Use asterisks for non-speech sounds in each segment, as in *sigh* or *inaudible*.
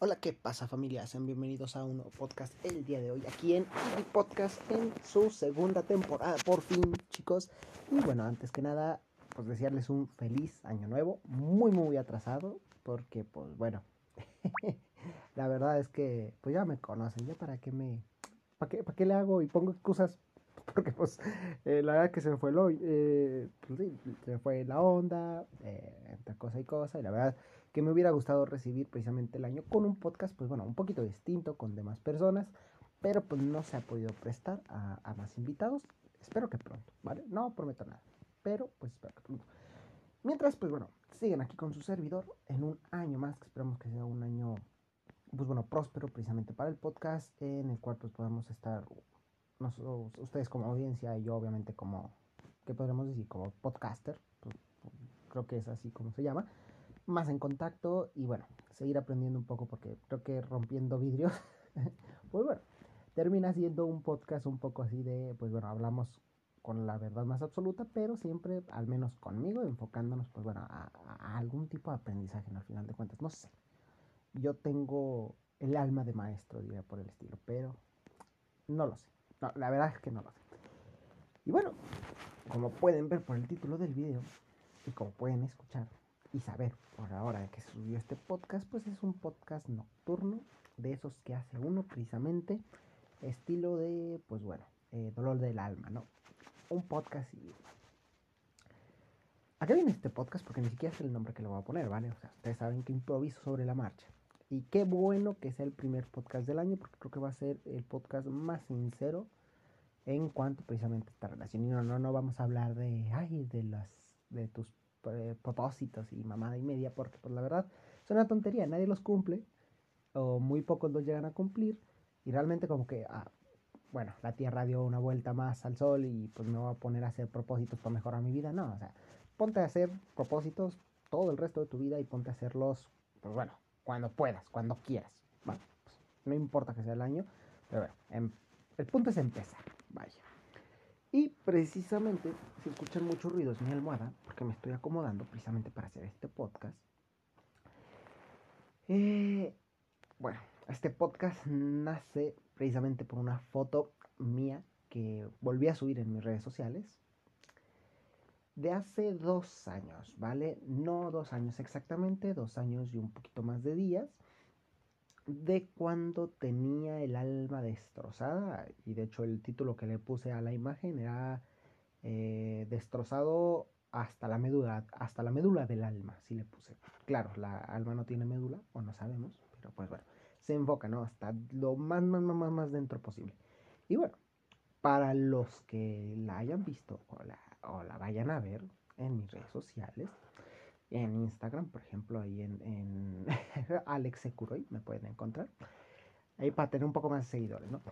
Hola, ¿qué pasa familia? Sean bienvenidos a un nuevo podcast el día de hoy aquí en mi podcast en su segunda temporada, por fin chicos. Y bueno, antes que nada, pues desearles un feliz año nuevo, muy muy atrasado, porque pues bueno, *laughs* la verdad es que pues ya me conocen, ya para qué me, para qué, para qué le hago y pongo excusas, *laughs* porque pues eh, la verdad que se me fue el hoy, eh, pues, se me fue la onda, eh, entre cosa y cosa, y la verdad que me hubiera gustado recibir precisamente el año con un podcast, pues bueno, un poquito distinto, con demás personas, pero pues no se ha podido prestar a, a más invitados. Espero que pronto, ¿vale? No prometo nada, pero pues espero que pronto. Mientras, pues bueno, siguen aquí con su servidor en un año más, que esperamos que sea un año, pues bueno, próspero precisamente para el podcast, en el cual pues podamos estar ustedes como audiencia y yo obviamente como, ¿qué podremos decir? Como podcaster, pues, creo que es así como se llama más en contacto y bueno, seguir aprendiendo un poco porque creo que rompiendo vidrios, *laughs* pues bueno, termina siendo un podcast un poco así de, pues bueno, hablamos con la verdad más absoluta, pero siempre, al menos conmigo, enfocándonos, pues bueno, a, algún tipo de aprendizaje, al final de cuentas, no sé. Yo tengo el alma de maestro, diría por el estilo, pero no lo sé. No, la verdad es que no lo sé. Y bueno, como pueden ver por el título del video y como pueden escuchar, y saber por ahora que subió este podcast, pues es un podcast nocturno de esos que hace uno precisamente estilo de, pues bueno, eh, dolor del alma, ¿no? Un podcast y... ¿A qué viene este podcast? Porque ni siquiera es el nombre que le voy a poner, ¿vale? O sea, ustedes saben que improviso sobre la marcha. Y qué bueno que sea el primer podcast del año, porque creo que va a ser el podcast más sincero en cuanto precisamente a esta relación. Y no, no, no vamos a hablar de, ay, de las, de tus eh, propósitos y mamada y media, porque pues la verdad es una tontería, nadie los cumple, o muy pocos los llegan a cumplir, y realmente como que, ah, bueno, la Tierra dio una vuelta más al Sol y pues me voy a poner a hacer propósitos para mejorar mi vida, no, o sea, ponte a hacer propósitos todo el resto de tu vida y ponte a hacerlos, pues bueno, cuando puedas, cuando quieras, bueno, pues, no importa que sea el año, pero bueno, em, el punto es empezar, vaya. Y precisamente, si escuchan mucho ruido es mi almohada, porque me estoy acomodando precisamente para hacer este podcast. Eh, bueno, este podcast nace precisamente por una foto mía que volví a subir en mis redes sociales de hace dos años, ¿vale? No dos años exactamente, dos años y un poquito más de días de cuando tenía el alma destrozada. Y de hecho el título que le puse a la imagen era eh, destrozado hasta la médula, hasta la médula del alma, si le puse. Claro, la alma no tiene médula, o no sabemos, pero pues bueno, se enfoca, ¿no? Hasta lo más, más, más, más dentro posible. Y bueno, para los que la hayan visto o la, la vayan a ver en mis redes sociales, en Instagram, por ejemplo, ahí en, en *laughs* Alex Securoy me pueden encontrar. Ahí para tener un poco más seguidores, ¿no?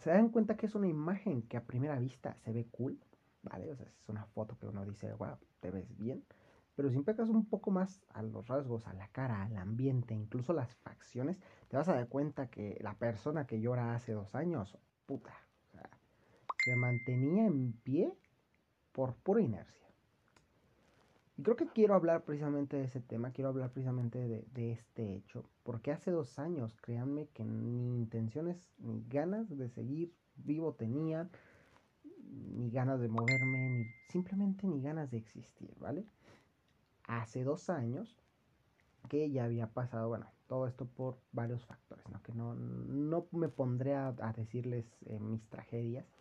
Se dan cuenta que es una imagen que a primera vista se ve cool, ¿vale? O sea, es una foto que uno dice, wow, te ves bien. Pero si pegas un poco más a los rasgos, a la cara, al ambiente, incluso las facciones, te vas a dar cuenta que la persona que llora hace dos años, puta, se mantenía en pie por pura inercia. Y creo que quiero hablar precisamente de ese tema, quiero hablar precisamente de, este hecho, porque hace dos años, créanme que ni intenciones ni ganas de seguir vivo tenía, ni ganas de moverme, ni simplemente ni ganas de existir, ¿vale? Hace dos años que ya había pasado, bueno, todo esto por varios factores, ¿no? Que no, no me pondré a, a decirles eh, mis tragedias,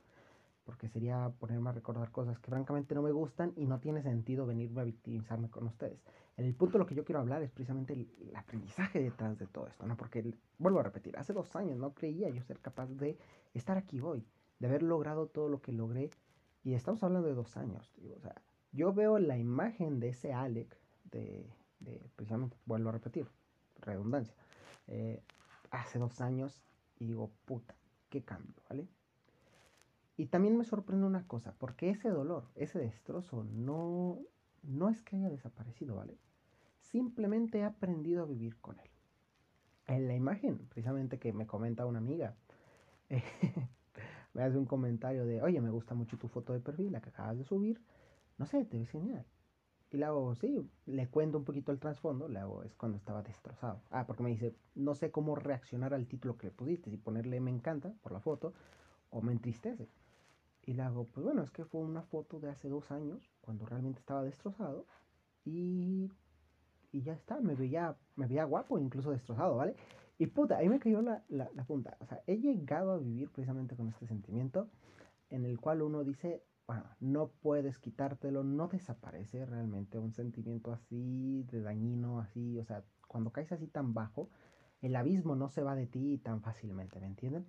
porque sería ponerme a recordar cosas que francamente no me gustan y no tiene sentido venirme a victimizarme con ustedes. El punto de lo que yo quiero hablar es precisamente el, el, aprendizaje detrás de todo esto, ¿no? Porque, vuelvo a repetir, hace dos años no creía yo ser capaz de estar aquí hoy, de haber logrado todo lo que logré, y estamos hablando de dos años, digo, o sea, yo veo la imagen de ese Alec, de, de precisamente, vuelvo a repetir, redundancia, eh, hace dos años, y digo, puta, qué cambio, ¿vale? Y también me sorprende una cosa, porque ese dolor, ese destrozo, no, no es que haya desaparecido, ¿vale? Simplemente he aprendido a vivir con él. En la imagen, precisamente que me comenta una amiga, *laughs* me hace un comentario de, oye, me gusta mucho tu foto de perfil, la que acabas de subir, no sé, te ves genial. Y le hago, sí, le cuento un poquito el trasfondo, le hago, es cuando estaba destrozado. Ah, porque me dice, no sé cómo reaccionar al título que le pusiste, si ponerle me encanta por la foto o me entristece. Y le hago, pues bueno, es que fue una foto de hace dos años, cuando realmente estaba destrozado, y, y ya está, me veía, me veía guapo, incluso destrozado, ¿vale? Y puta, ahí me cayó la, la, la punta. O sea, he llegado a vivir precisamente con este sentimiento en el cual uno dice, bueno, no puedes quitártelo, no desaparece realmente un sentimiento así de dañino, así, o sea, cuando caes así tan bajo, el abismo no se va de ti tan fácilmente, ¿me entienden?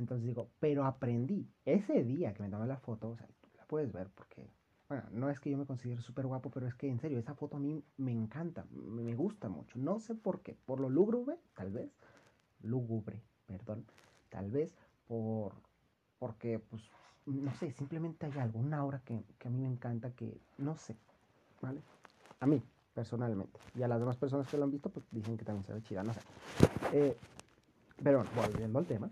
Entonces digo, pero aprendí, ese día que me tomé la foto, o sea, la puedes ver porque, bueno, no es que yo me considere súper guapo, pero es que en serio, esa foto a mí me encanta, me gusta mucho, no sé por qué, por lo lúgubre, tal vez, lúgubre, perdón, tal vez por, porque, pues, no sé, simplemente hay algo, una que, que, a mí me encanta, que no sé, ¿vale? A mí, personalmente. Y a las demás personas que lo han visto, pues dicen que también se ve chida, no sé. Eh, pero bueno, volviendo al tema,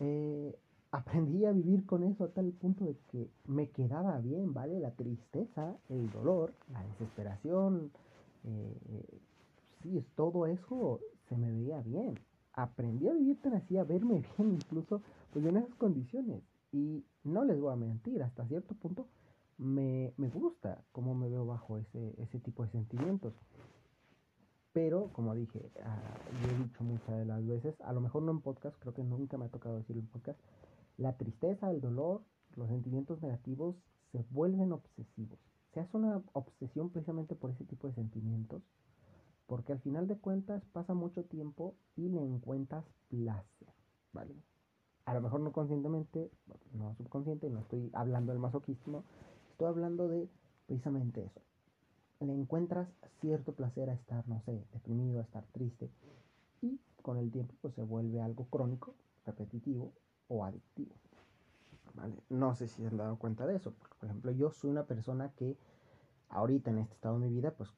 eh, aprendí a vivir con eso a tal punto de que me quedaba bien, ¿vale? La tristeza, el dolor, la desesperación, eh, sí, todo eso se me veía bien. Aprendí a vivir tan así, a verme *laughs* bien incluso pues en esas condiciones. Y no les voy a mentir, hasta cierto punto me, me gusta cómo me veo bajo ese, ese tipo de sentimientos. Pero, como dije, uh, he dicho muchas de las veces, a lo mejor no en podcast, creo que nunca me ha tocado decirlo en podcast, la tristeza, el dolor, los sentimientos negativos se vuelven obsesivos. Se hace una obsesión precisamente por ese tipo de sentimientos, porque al final de cuentas pasa mucho tiempo y le encuentras placer, ¿vale? a lo mejor no conscientemente, no subconsciente, no estoy hablando del masoquismo, estoy hablando de precisamente eso. Le encuentras cierto placer a estar, no sé, deprimido, a estar triste, y con el tiempo pues se vuelve algo crónico, repetitivo o adictivo. ¿Vale? No sé si se han dado cuenta de eso, porque por ejemplo yo soy una persona que ahorita en este estado de mi vida, pues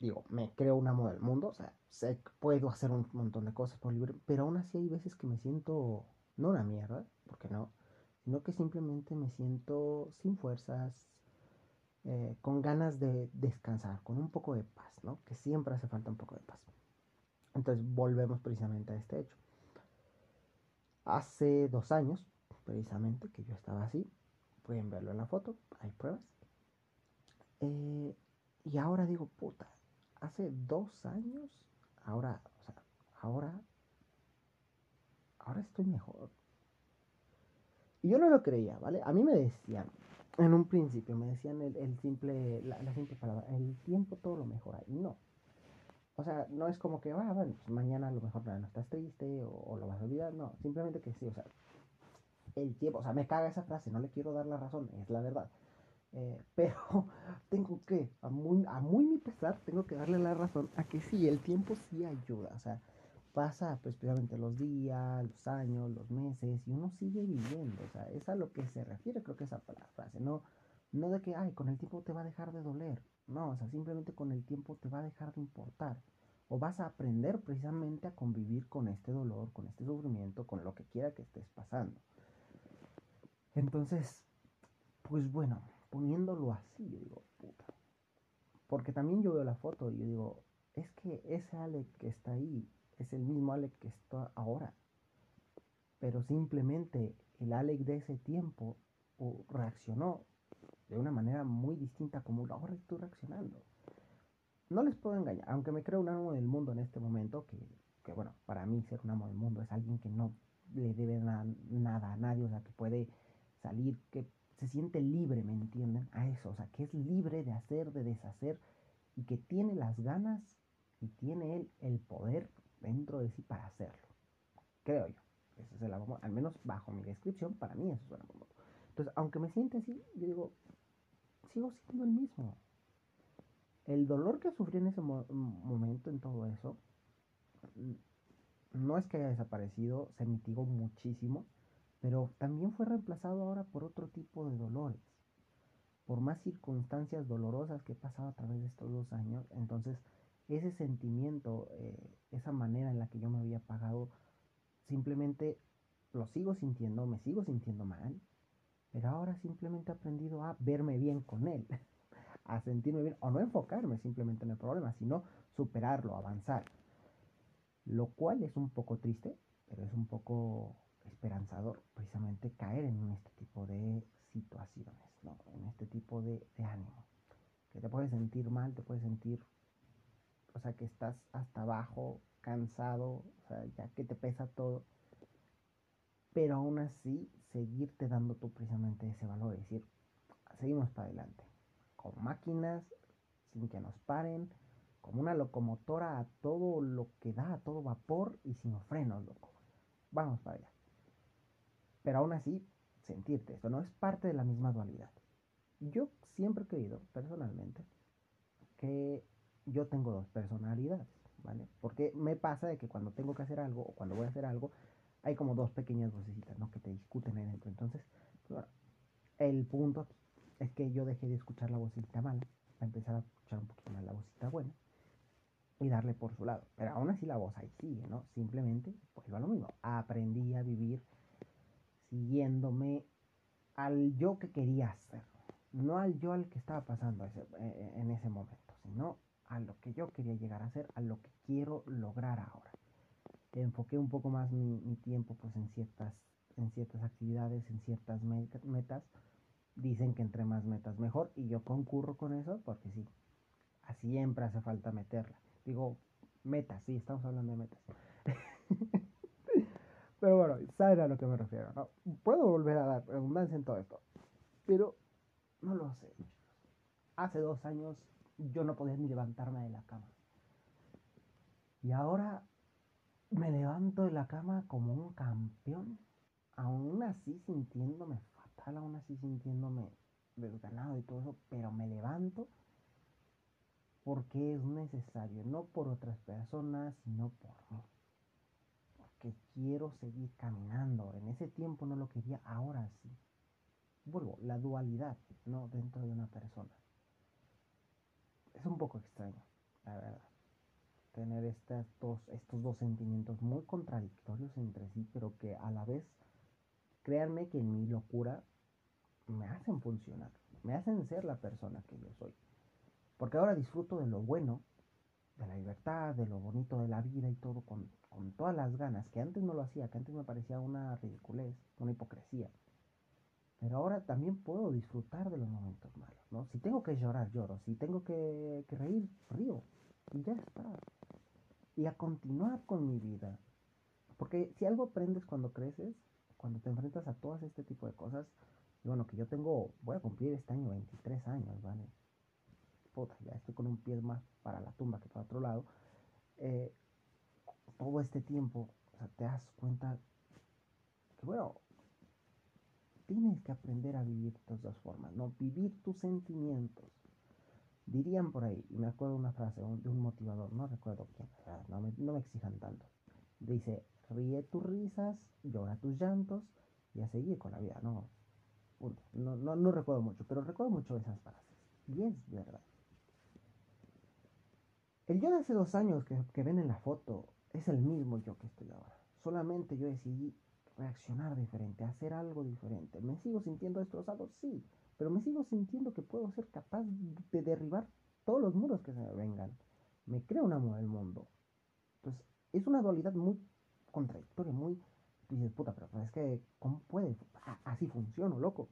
digo, me creo un amo del mundo, o sea, sé que puedo hacer un montón de cosas por libre, pero aún así hay veces que me siento no una mierda, porque no, sino que simplemente me siento sin fuerzas, eh, con ganas de descansar, con un poco de paz, ¿no? Que siempre hace falta un poco de paz. Entonces volvemos precisamente a este hecho. Hace dos años, precisamente, que yo estaba así, pueden verlo en la foto, hay pruebas. Eh, y ahora digo, puta, hace dos años, ahora, o sea, ahora ahora estoy mejor. Y yo no lo creía, ¿vale? A mí me decían, en un principio, me decían el, simple, la, simple palabra, el tiempo todo lo mejora. Y no. O sea, no es como que, ah, bueno, pues mañana a lo mejor no estás triste o, lo vas a olvidar. No, simplemente que sí, o sea, el tiempo, o sea, me caga esa frase, no le quiero dar la razón, es la verdad. Eh, *laughs* pero tengo que, a muy, a muy mi pesar, tengo que darle la razón a que sí, el tiempo sí ayuda. O sea, pasa pues precisamente los días, los años, los meses y uno sigue viviendo, o sea, es a lo que se refiere creo que esa frase, no, no de que, ay, con el tiempo te va a dejar de doler, no, o sea, simplemente con el tiempo te va a dejar de importar o vas a aprender precisamente a convivir con este dolor, con este sufrimiento, con lo que quiera que estés pasando. Entonces, pues bueno, poniéndolo así, yo digo, puta. Porque también yo veo la foto y yo digo, es que ese Ale que está ahí es el mismo Alec que está ahora. Pero simplemente el Alec de ese tiempo reaccionó de una manera muy distinta como ahora estoy reaccionando. No les puedo engañar, aunque me creo un amo del mundo en este momento, que, que bueno, para mí ser un amo del mundo es alguien que no le debe nada a nadie, o sea, que puede salir, que se siente libre, ¿me entienden? A eso, o sea, que es libre de hacer, de deshacer y que tiene las ganas y tiene él el poder dentro de sí para hacerlo. Creo yo. Ese es el amor, al menos bajo mi descripción, para mí eso es el amor. Entonces, aunque me siente así, yo digo, sigo siendo el mismo. El dolor que sufrí en ese momento, en todo eso, no es que haya desaparecido, se mitigó muchísimo, pero también fue reemplazado ahora por otro tipo de dolores, por más circunstancias dolorosas que he pasado a través de estos dos años. Entonces, ese sentimiento, eh, esa manera en la que yo me había pagado, simplemente lo sigo sintiendo, me sigo sintiendo mal, pero ahora simplemente he aprendido a verme bien con él, *laughs* a sentirme bien o no enfocarme simplemente en el problema, sino superarlo, avanzar. Lo cual es un poco triste, pero es un poco esperanzador precisamente caer en este tipo de situaciones, ¿no? en este tipo de, de ánimo. Que te puedes sentir mal, te puedes sentir, o sea, que estás hasta abajo, cansado, o sea, ya que te pesa todo. Pero aún así, seguirte dando tú precisamente ese valor, es decir, seguimos para adelante, con máquinas, sin que nos paren, como una locomotora a todo lo que da, a todo vapor y sin frenos, loco. Vamos para allá. Pero aún así, sentirte esto, ¿no? Es parte de la misma dualidad. Yo siempre he creído, personalmente, que yo tengo dos personalidades, ¿vale? Porque me pasa de que cuando tengo que hacer algo o cuando voy a hacer algo, hay como dos pequeñas vocecitas, ¿no? Que te discuten ahí dentro. Entonces, bueno, el punto es que yo dejé de escuchar la vocecita mala, a empezar a escuchar un poquito más la vocecita buena y darle por su lado. Pero aún así la voz ahí sigue, ¿no? Simplemente, pues va lo mismo. Aprendí a vivir siguiéndome al yo que quería ser. No al yo al que estaba pasando ese, eh, en ese momento, sino a lo que yo quería llegar a ser, a lo que quiero lograr ahora. Enfoqué un poco más mi, mi tiempo pues en ciertas, en ciertas actividades, en ciertas metas. Dicen que entre más metas mejor y yo concurro con eso porque sí, siempre hace falta meterla. Digo, metas, sí, estamos hablando de metas. *laughs* pero bueno, saben a lo que me refiero, ¿no? Puedo volver a dar redundancia en todo esto, pero no lo sé. Hace dos años yo no podía ni levantarme de la cama. Y ahora me levanto de la cama como un campeón, aún así sintiéndome fatal, aún así sintiéndome desganado y todo eso, pero me levanto porque es necesario, no por otras personas, sino por mí. Porque quiero seguir caminando. En ese tiempo no lo quería, ahora sí. Vuelvo, la dualidad, ¿no? Dentro de una persona. Es un poco extraño, la verdad. Tener estas dos, estos dos sentimientos muy contradictorios entre sí, pero que a la vez, créanme que en mi locura me hacen funcionar, me hacen ser la persona que yo soy. Porque ahora disfruto de lo bueno, de la libertad, de lo bonito de la vida y todo con, todas las ganas, que antes no lo hacía, que antes me parecía una ridiculez, una hipocresía. Pero ahora también puedo disfrutar de los momentos malos, ¿no? Si tengo que llorar, lloro. Si tengo que, reír, río. Y ya está. Y a continuar con mi vida. Porque si algo aprendes cuando creces, cuando te enfrentas a todo este tipo de cosas, y bueno, que yo tengo, voy a cumplir este año 23 años, ¿vale? ya estoy con un pie más para la tumba que para otro lado, eh, todo este tiempo, o sea, te das cuenta que, bueno, tienes que aprender a vivir estas dos formas, ¿no? Vivir tus sentimientos. Dirían por ahí, y me acuerdo una frase de un motivador, no recuerdo quién, no me, no me exijan tanto. Dice, ríe tus risas, llora tus llantos y a seguir con la vida, ¿no? No, no, no recuerdo mucho, pero recuerdo mucho esas frases. Y es verdad. El yo de hace dos años que, ven en la foto es el mismo yo que estoy ahora. Solamente yo decidí reaccionar diferente, hacer algo diferente. ¿Me sigo sintiendo destrozado? Sí, pero me sigo sintiendo que puedo ser capaz de derribar todos los muros que se me vengan. Me creo un amo del mundo. Entonces, es una dualidad muy contradictoria, muy... Dices, puta, pero es que, ¿cómo puede? Así funciona, loco.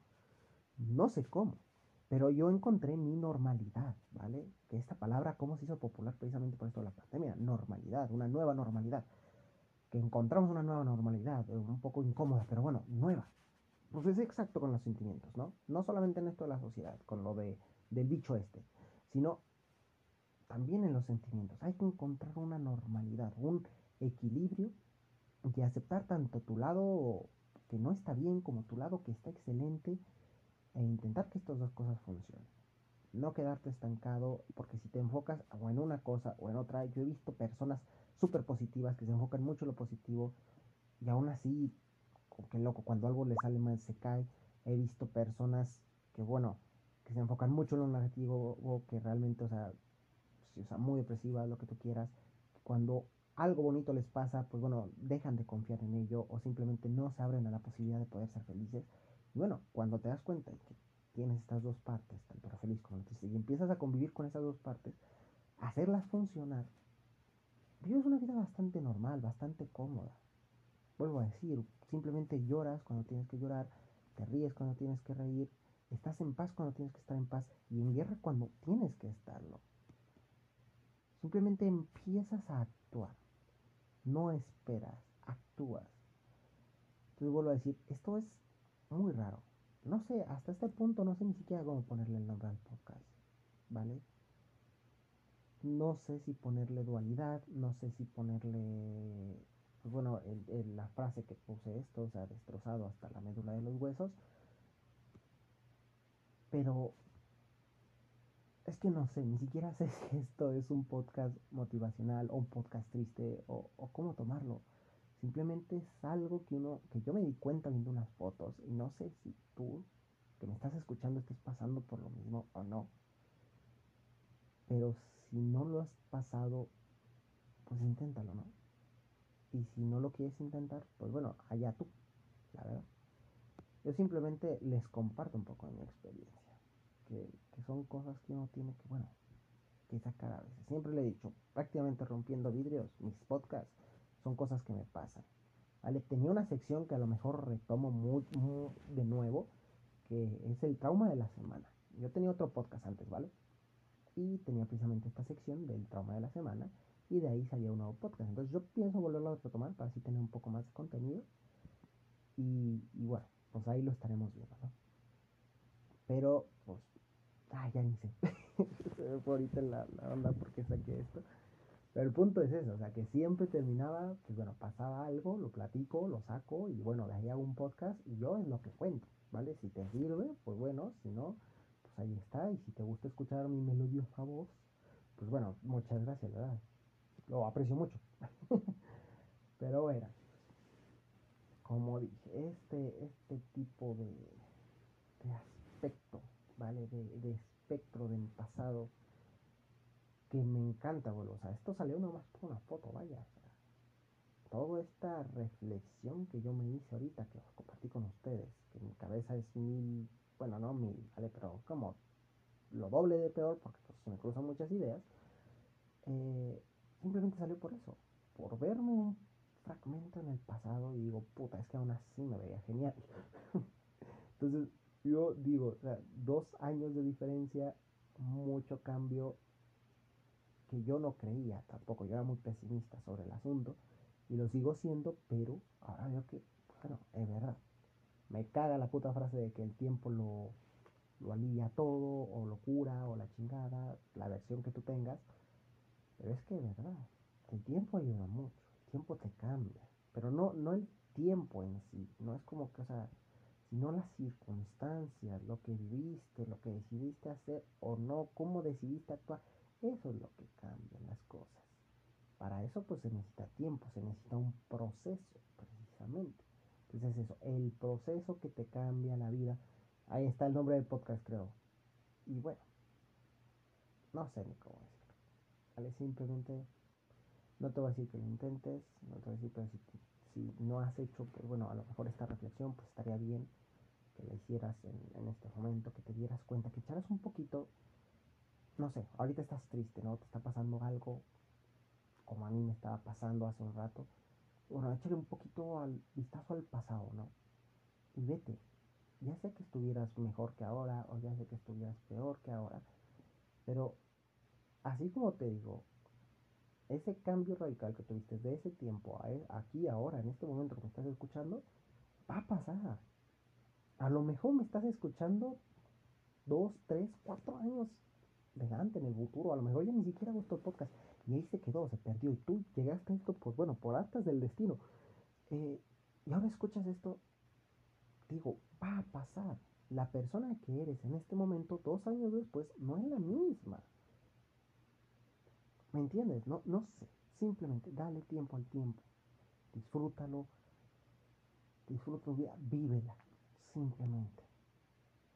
No sé cómo. Pero yo encontré mi normalidad, ¿vale? Que esta palabra, ¿cómo se hizo popular precisamente por esto de la pandemia? Normalidad, una nueva normalidad. Que encontramos una nueva normalidad, eh, un poco incómoda, pero bueno, nueva. Pues es exacto con los sentimientos, ¿no? No solamente en esto de la sociedad, con lo de, del bicho este, sino también en los sentimientos. Hay que encontrar una normalidad, un equilibrio y aceptar tanto tu lado que no está bien como tu lado que está excelente e intentar que estas dos cosas funcionen. No quedarte estancado, porque si te enfocas o en una cosa o en otra, yo he visto personas súper positivas que se enfocan mucho en lo positivo y aún así, que loco, cuando algo le sale mal se cae. He visto personas que, bueno, que se enfocan mucho en lo negativo que realmente, o sea, o sea, muy depresivas, lo que tú quieras. Cuando algo bonito les pasa, pues bueno, dejan de confiar en ello o simplemente no se abren a la posibilidad de poder ser felices. Y bueno, cuando te das cuenta que tienes estas dos partes, tanto la feliz como la triste, y empiezas a convivir con esas dos partes, hacerlas funcionar, vives una vida bastante normal, bastante cómoda. Vuelvo a decir, simplemente lloras cuando tienes que llorar, te ríes cuando tienes que reír, estás en paz cuando tienes que estar en paz y en guerra cuando tienes que estarlo. Simplemente empiezas a actuar, no esperas, actúas. Entonces vuelvo a decir, esto es muy raro. No sé, hasta este punto no sé ni siquiera cómo ponerle el nombre al podcast, ¿vale? No sé si ponerle dualidad, no sé si ponerle, pues bueno, la frase que puse esto, o sea, destrozado hasta la médula de los huesos. Pero es que no sé, ni siquiera *laughs* sé si esto es un podcast motivacional o un podcast triste o, o cómo tomarlo. Simplemente es algo que uno, que yo me di cuenta viendo unas fotos y no sé si tú que me estás escuchando estés pasando por lo mismo o no. Pero si no lo has pasado, pues inténtalo, ¿no? Y si no lo quieres intentar, pues bueno, allá tú, la verdad. Yo simplemente les comparto un poco de mi experiencia, que, que son cosas que uno tiene que, bueno, que sacar a veces. Siempre le he dicho, prácticamente rompiendo vidrios, mis podcasts son cosas que me pasan. ¿Vale? Tenía una sección que a lo mejor retomo muy, de nuevo, que es el trauma de la semana. Yo tenía otro podcast antes, ¿vale? Y tenía precisamente esta sección del trauma de la semana y de ahí salía un nuevo podcast. Entonces yo pienso volverlo a retomar para así tener un poco más de contenido. Y, bueno, pues ahí lo estaremos viendo, ¿no? Pero, pues, ah, ya ni sé. *laughs* Se me fue ahorita la, la onda porque saqué esto. Pero el punto es eso, o sea, que siempre terminaba, pues bueno, pasaba algo, lo platico, lo saco y bueno, de ahí hago un podcast y yo es lo que cuento, ¿vale? Si te sirve, pues bueno, si no, pues ahí está. Y si te gusta escuchar mi melodiosa voz, pues bueno, muchas gracias, ¿verdad? Lo aprecio mucho. *laughs* Pero bueno, como dije, este, este tipo de, de aspecto, ¿vale? De, de espectro del pasado que me encanta, boludo. O sea, esto salió nomás por una foto, vaya. Toda esta reflexión que yo me hice ahorita, que os compartí con ustedes, que mi cabeza es mil, bueno, no mil, ¿vale? Pero como lo doble de peor, porque pues, se me cruzan muchas ideas, eh, simplemente salió por eso, por verme un fragmento en el pasado y digo, puta, es que aún así me veía genial. Entonces, yo digo, o sea, dos años de diferencia, mucho cambio que yo no tampoco, yo era muy pesimista sobre el asunto y lo sigo siendo, pero ahora veo que, bueno, es verdad. Me caga la puta frase de que el tiempo lo, lo alivia todo, o lo cura, o la chingada, la versión que tú tengas. Pero es que es verdad, el tiempo ayuda mucho, el tiempo te cambia, pero no, no el tiempo en sí, no es como que, o sea, sino las circunstancias, lo que viviste, lo que decidiste hacer o no, cómo decidiste actuar. Eso es lo que cambia las cosas. Para eso pues se necesita tiempo, se necesita un proceso precisamente. Entonces eso, el proceso que te cambia la vida. Ahí está el nombre del podcast creo. Y bueno, no sé ni cómo decirlo. ¿Vale? Simplemente no te voy a decir que lo intentes, no te voy a decir que si, no has hecho, pues bueno, a lo mejor esta reflexión pues estaría bien que la hicieras en, en este momento, que te dieras cuenta, que echaras un poquito no sé, ahorita estás triste, ¿no? Te está pasando algo como a mí me estaba pasando hace un rato. Bueno, échale un poquito al vistazo al pasado, ¿no? Y vete. Ya sé que estuvieras mejor que ahora, o ya sé que estuvieras peor que ahora, pero así como te digo, ese cambio radical que tuviste de ese tiempo a e, aquí, ahora, en este momento que me estás escuchando, va a pasar. A lo mejor me estás escuchando dos, tres, cuatro años delante, en el futuro, a lo mejor ya ni siquiera gustó el podcast y ahí se quedó, se perdió y tú llegaste a esto, pues bueno, por actas del destino. Eh, y ahora escuchas esto, digo, va a pasar. La persona que eres en este momento, dos años después, no es la misma. ¿Me entiendes? No, no sé. Simplemente dale tiempo al tiempo. Disfrútalo. Disfruta tu vida. Vívela. Simplemente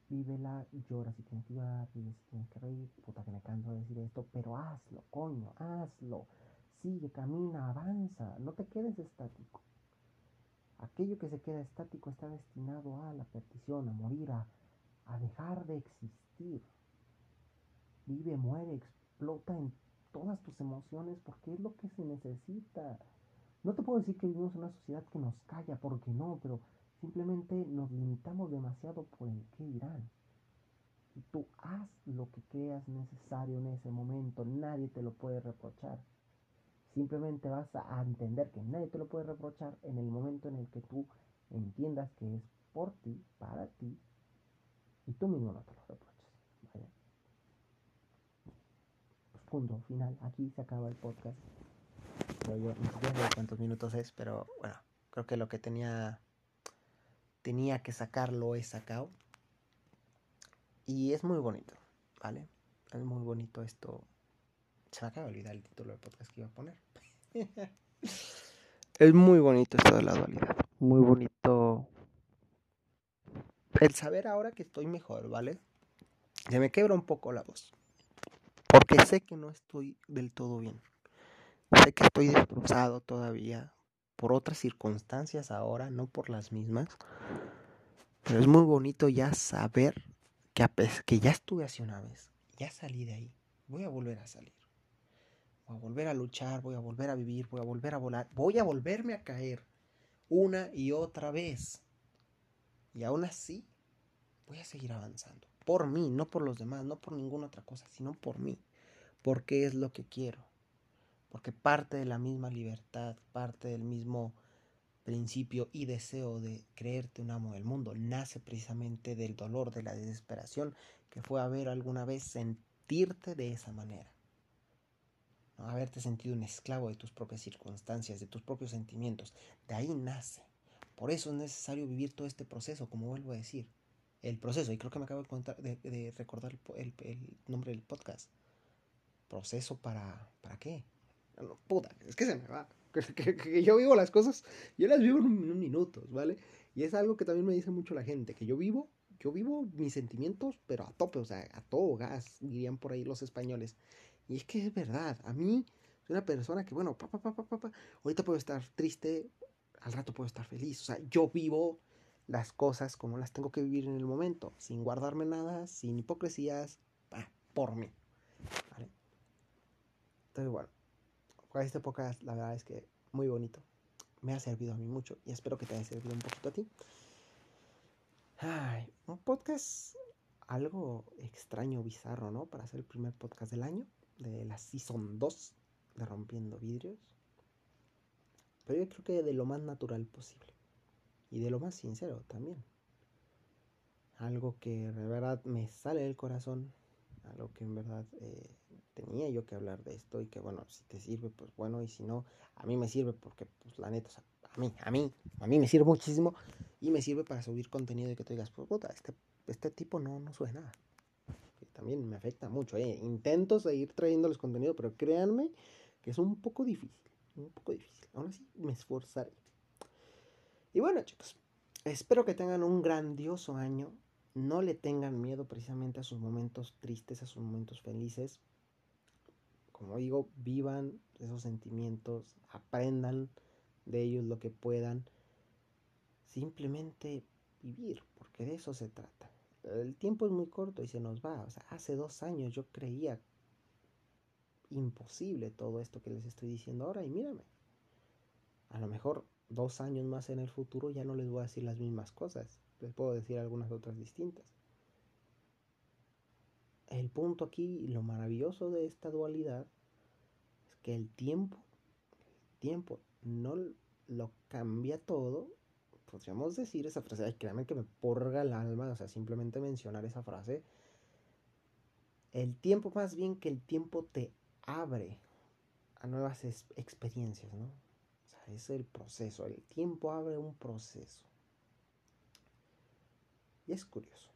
vívela, llora si tienes que llorar, vive si tienes que reír, puta que me canso de decir esto, pero hazlo, coño, hazlo, sigue, camina, avanza, no te quedes estático. Aquello que se queda estático está destinado a la perdición, a morir, a, a dejar de existir. Vive, muere, explota en todas tus emociones porque es lo que se necesita. No te puedo decir que vivimos en una sociedad que nos calla, porque no, pero simplemente nos limitamos demasiado por el que dirán. Tú haz lo que creas necesario en ese momento, nadie te lo puede reprochar. Simplemente vas a entender que nadie te lo puede reprochar en el momento en el que tú entiendas que es por ti, para ti, y tú mismo no te lo reproches. punto final. Aquí se acaba el podcast. No sé cuántos minutos es, pero bueno, creo que lo que tenía tenía que sacarlo he sacado. Y es muy bonito, ¿vale? Es muy bonito esto. Se me acaba de olvidar el título del podcast que iba a poner. *laughs* es muy bonito esto de la dualidad. Muy bonito el saber ahora que estoy mejor, ¿vale? Se me quebra un poco la voz. Porque sé que no estoy del todo bien. Sé que estoy destrozado todavía por otras circunstancias ahora, no por las mismas. Pero es muy bonito ya saber que, que ya estuve así una vez. Ya salí de ahí. Voy a volver a salir. Voy a volver a luchar, voy a volver a vivir, voy a volver a volar. Voy a volverme a caer una y otra vez. Y aún así, voy a seguir avanzando. Por mí, no por los demás, no por ninguna otra cosa, sino por mí. Porque es lo que quiero. Porque parte de la misma libertad, parte del mismo principio y deseo de creerte un amo del mundo, nace precisamente del dolor, de la desesperación que fue haber alguna vez sentirte de esa manera. ¿no? Haberte sentido un esclavo de tus propias circunstancias, de tus propios sentimientos. De ahí nace. Por eso es necesario vivir todo este proceso, como vuelvo a decir. El proceso, y creo que me acabo de, contar, de, recordar el, nombre del podcast. ¿Proceso para, para qué? No, puta, es que se me va. *laughs* Que, yo vivo las cosas, yo las vivo en, un, minutos, ¿vale? Y es algo que también me dice mucho la gente, que yo vivo, yo vivo mis sentimientos, pero a tope, o sea, a todo gas, dirían por ahí los españoles. Y es que es verdad, a mí soy una persona que, bueno, pa, pa, pa, pa, ahorita puedo estar triste, al rato puedo estar feliz. O sea, yo vivo las cosas como las tengo que vivir en el momento, sin guardarme nada, sin hipocresías, por mí. ¿vale? Entonces, bueno, esta época la verdad es que muy bonito. Me ha servido a mí mucho y espero que te haya servido un poquito a ti. Ay, un podcast algo extraño, bizarro, ¿no? Para hacer el primer podcast del año, de la Season 2 de Rompiendo Vidrios. Pero yo creo que de lo más natural posible. Y de lo más sincero también. Algo que de verdad me sale del corazón. Algo que en verdad eh, tenía yo que hablar de esto. Y que bueno, si te sirve, pues bueno. Y si no, a mí me sirve porque pues la neta, a mí, a mí, a mí me sirve muchísimo. Y me sirve para subir contenido y que tú digas, pues puta, este, este tipo no, no sube nada. También me afecta mucho. Eh. Intento seguir trayéndoles contenido, pero créanme que es un poco difícil un poco difícil. Aún así, me esforzaré. Y bueno, chicos, espero que tengan un grandioso año. No le tengan miedo precisamente a sus momentos tristes, a sus momentos felices. Como digo, vivan esos sentimientos, aprendan de ellos lo que puedan. Simplemente vivir, porque de eso se trata. El tiempo es muy corto y se nos va. O sea, hace dos años yo creía imposible todo esto que les estoy diciendo ahora y mírame. A lo mejor dos años más en el futuro ya no les voy a decir las mismas cosas. Les puedo decir algunas otras distintas. El punto aquí, lo maravilloso de esta dualidad, es que el tiempo, tiempo no lo cambia todo. Podríamos decir esa frase, ay, créanme que me porga el alma, o sea, simplemente mencionar esa frase. El tiempo, más bien que el tiempo te abre a nuevas experiencias, ¿no? O sea, es el proceso, el tiempo abre un proceso. Y es curioso.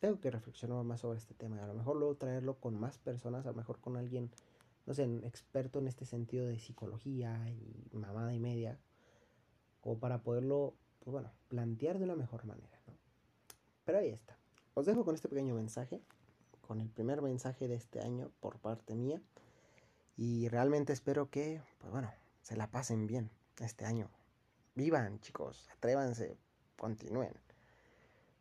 Tengo que reflexionar más sobre este tema. A lo mejor luego traerlo con más personas, a lo mejor con alguien, no sé, experto en este sentido de psicología y mamada y media, como para poderlo, pues bueno, plantear de una mejor manera. Pero ahí está. Os dejo con este pequeño mensaje con el primer mensaje de este año por parte mía. Y realmente espero que, pues bueno, se la pasen bien este año. Vivan, chicos, atrévanse, continúen.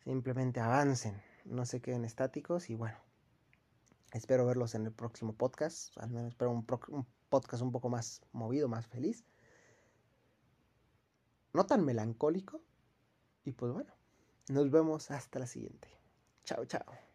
Simplemente avancen, no se queden estáticos y bueno, espero verlos en el próximo podcast. Al menos espero un, un podcast un poco más movido, más feliz. No tan melancólico. Y pues bueno, nos vemos hasta la siguiente. Chao, chao.